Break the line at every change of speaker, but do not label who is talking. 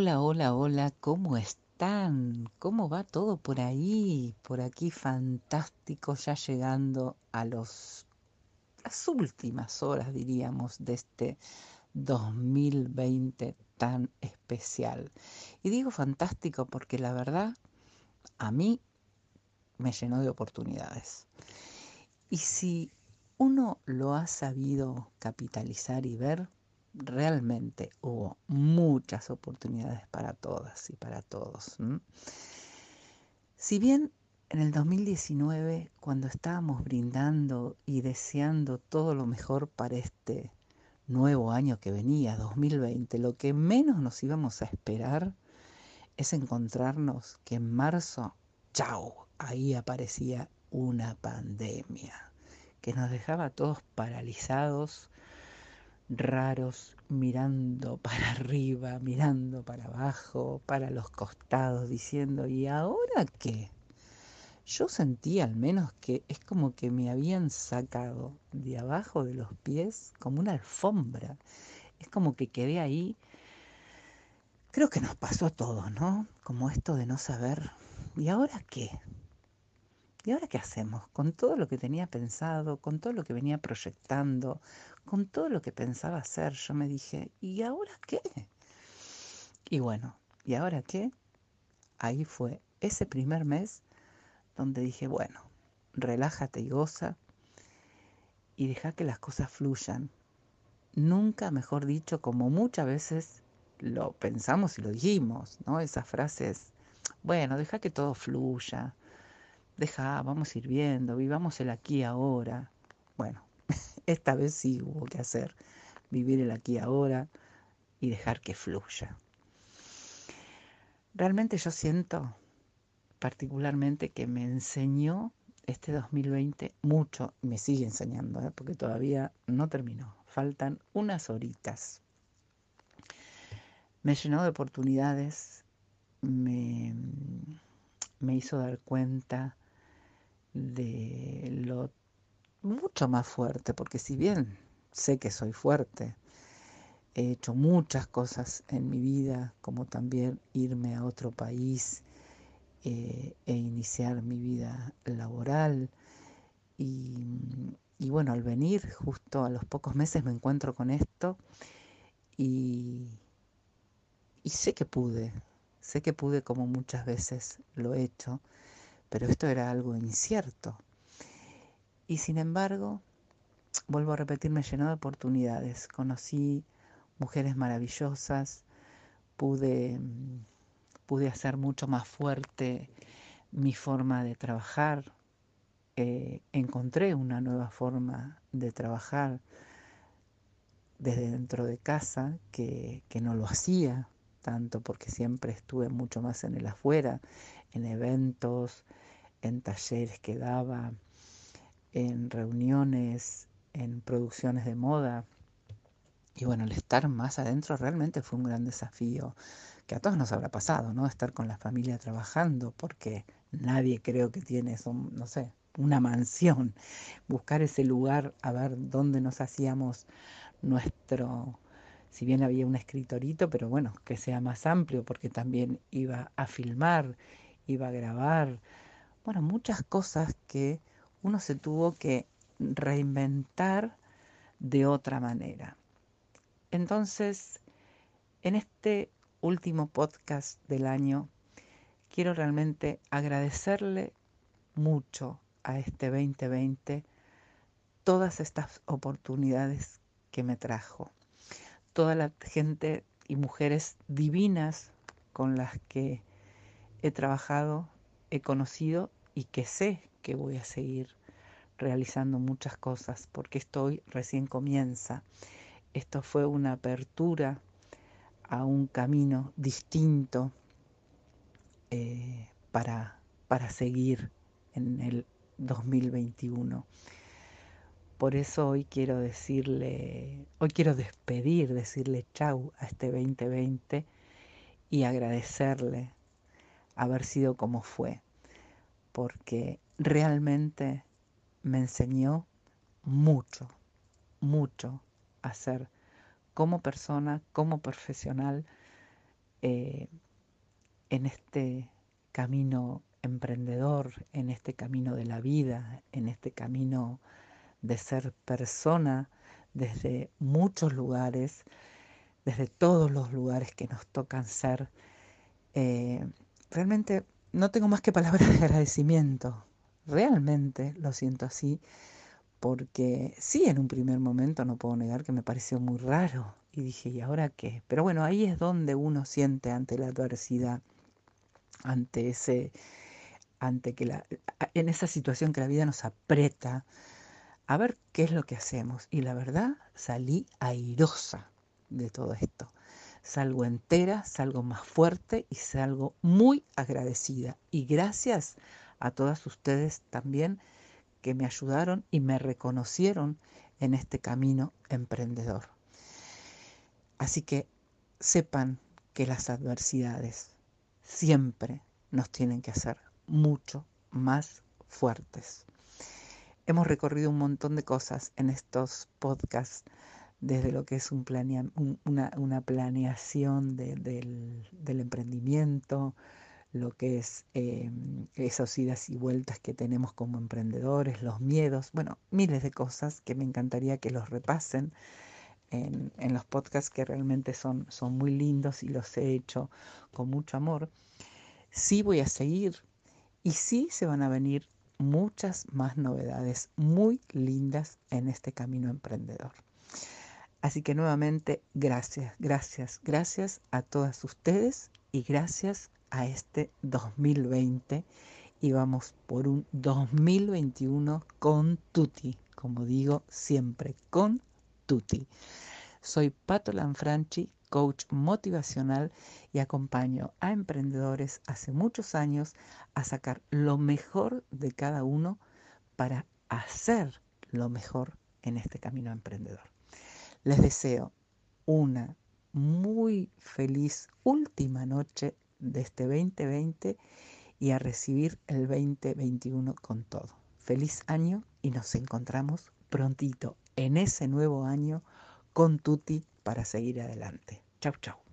Hola, hola, hola, ¿cómo están? ¿Cómo va todo por ahí? Por aquí fantástico, ya llegando a los las últimas horas, diríamos, de este 2020 tan especial. Y digo fantástico porque la verdad a mí me llenó de oportunidades. Y si uno lo ha sabido capitalizar y ver, realmente hubo muchas oportunidades para todas y para todos. Si bien en el 2019, cuando estábamos brindando y deseando todo lo mejor para este nuevo año que venía, 2020, lo que menos nos íbamos a esperar es encontrarnos que en marzo, chao, ahí aparecía una pandemia que nos dejaba a todos paralizados, raros, mirando para arriba, mirando para abajo, para los costados, diciendo, ¿y ahora qué? Yo sentí al menos que es como que me habían sacado de abajo de los pies como una alfombra. Es como que quedé ahí. Creo que nos pasó a todos, ¿no? Como esto de no saber, ¿y ahora qué? ¿Y ahora qué hacemos? Con todo lo que tenía pensado, con todo lo que venía proyectando, con todo lo que pensaba hacer, yo me dije, ¿y ahora qué? Y bueno, ¿y ahora qué? Ahí fue ese primer mes donde dije, bueno, relájate y goza y deja que las cosas fluyan. Nunca, mejor dicho, como muchas veces lo pensamos y lo dijimos, ¿no? Esas frases, bueno, deja que todo fluya, deja, vamos a ir viendo, vivamos el aquí ahora. Bueno, esta vez sí hubo que hacer, vivir el aquí ahora y dejar que fluya. Realmente yo siento particularmente que me enseñó este 2020 mucho, me sigue enseñando, ¿eh? porque todavía no terminó, faltan unas horitas. Me llenó de oportunidades, me, me hizo dar cuenta de lo mucho más fuerte, porque si bien sé que soy fuerte, he hecho muchas cosas en mi vida, como también irme a otro país eh, e iniciar mi vida laboral. Y, bueno, al venir justo a los pocos meses me encuentro con esto y, y sé que pude, sé que pude como muchas veces lo he hecho pero esto era algo incierto. Y sin embargo, vuelvo a repetir, me de oportunidades. Conocí mujeres maravillosas, pude, pude hacer mucho más fuerte mi forma de trabajar, eh, encontré una nueva forma de trabajar desde dentro de casa que, que no lo hacía tanto porque siempre estuve mucho más en el afuera, en eventos, en talleres que daba, en reuniones, en producciones de moda. Y bueno, el estar más adentro realmente fue un gran desafío que a todos nos habrá pasado, ¿no? Estar con la familia trabajando, porque nadie creo que tiene eso, no sé, una mansión. Buscar ese lugar a ver dónde nos hacíamos nuestro, si bien había un escritorito, pero bueno, que sea más amplio, porque también iba a filmar, iba a grabar, bueno, muchas cosas que uno se tuvo que reinventar de otra manera. Entonces, en este último podcast del año, quiero realmente agradecerle mucho a este 2020 todas estas oportunidades que me trajo, toda la gente y mujeres divinas con las que he trabajado, he conocido y que sé que voy a seguir realizando muchas cosas porque esto hoy recién comienza. Esto fue una apertura a un camino distinto eh, para, para seguir en el 2021. Por eso hoy quiero decirle, hoy quiero despedir, decirle chau a este 2020 y agradecerle haber sido como fue, porque realmente me enseñó mucho, mucho a ser como persona, como profesional, eh, en este camino emprendedor, en este camino de la vida, en este camino de ser persona desde muchos lugares, desde todos los lugares que nos tocan ser. Eh, realmente no tengo más que palabras de agradecimiento. Realmente lo siento así, porque sí, en un primer momento no puedo negar que me pareció muy raro. Y dije, ¿y ahora qué? Pero bueno, ahí es donde uno siente ante la adversidad, ante ese, ante que la, en esa situación que la vida nos aprieta, a ver qué es lo que hacemos. Y la verdad, salí airosa de todo esto. Salgo entera, salgo más fuerte y salgo muy agradecida. Y gracias a todas ustedes también que me ayudaron y me reconocieron en este camino emprendedor. Así que sepan que las adversidades siempre nos tienen que hacer mucho más fuertes. Hemos recorrido un montón de cosas en estos podcasts, desde lo que es un una, planeación del, emprendimiento, lo que es eh, esas idas y vueltas que tenemos como emprendedores, los miedos, bueno, miles de cosas que me encantaría que los repasen en, en los podcasts que realmente son, son muy lindos y los he hecho con mucho amor. Sí voy a seguir y sí se van a venir muchas más novedades muy lindas en este camino emprendedor. Así que nuevamente, gracias, gracias, gracias a todas ustedes y gracias a este 2020 y vamos por un 2021 con Tutti, como digo siempre, con Tutti. Soy Pato Lanfranchi, coach motivacional y acompaño a emprendedores hace muchos años a sacar lo mejor de cada uno para hacer lo mejor en este camino emprendedor. Les deseo una muy feliz última noche de este 2020 y a recibir el 2021 con todo. Feliz año y nos encontramos prontito en ese nuevo año con Tuti para seguir adelante. Chau, chau.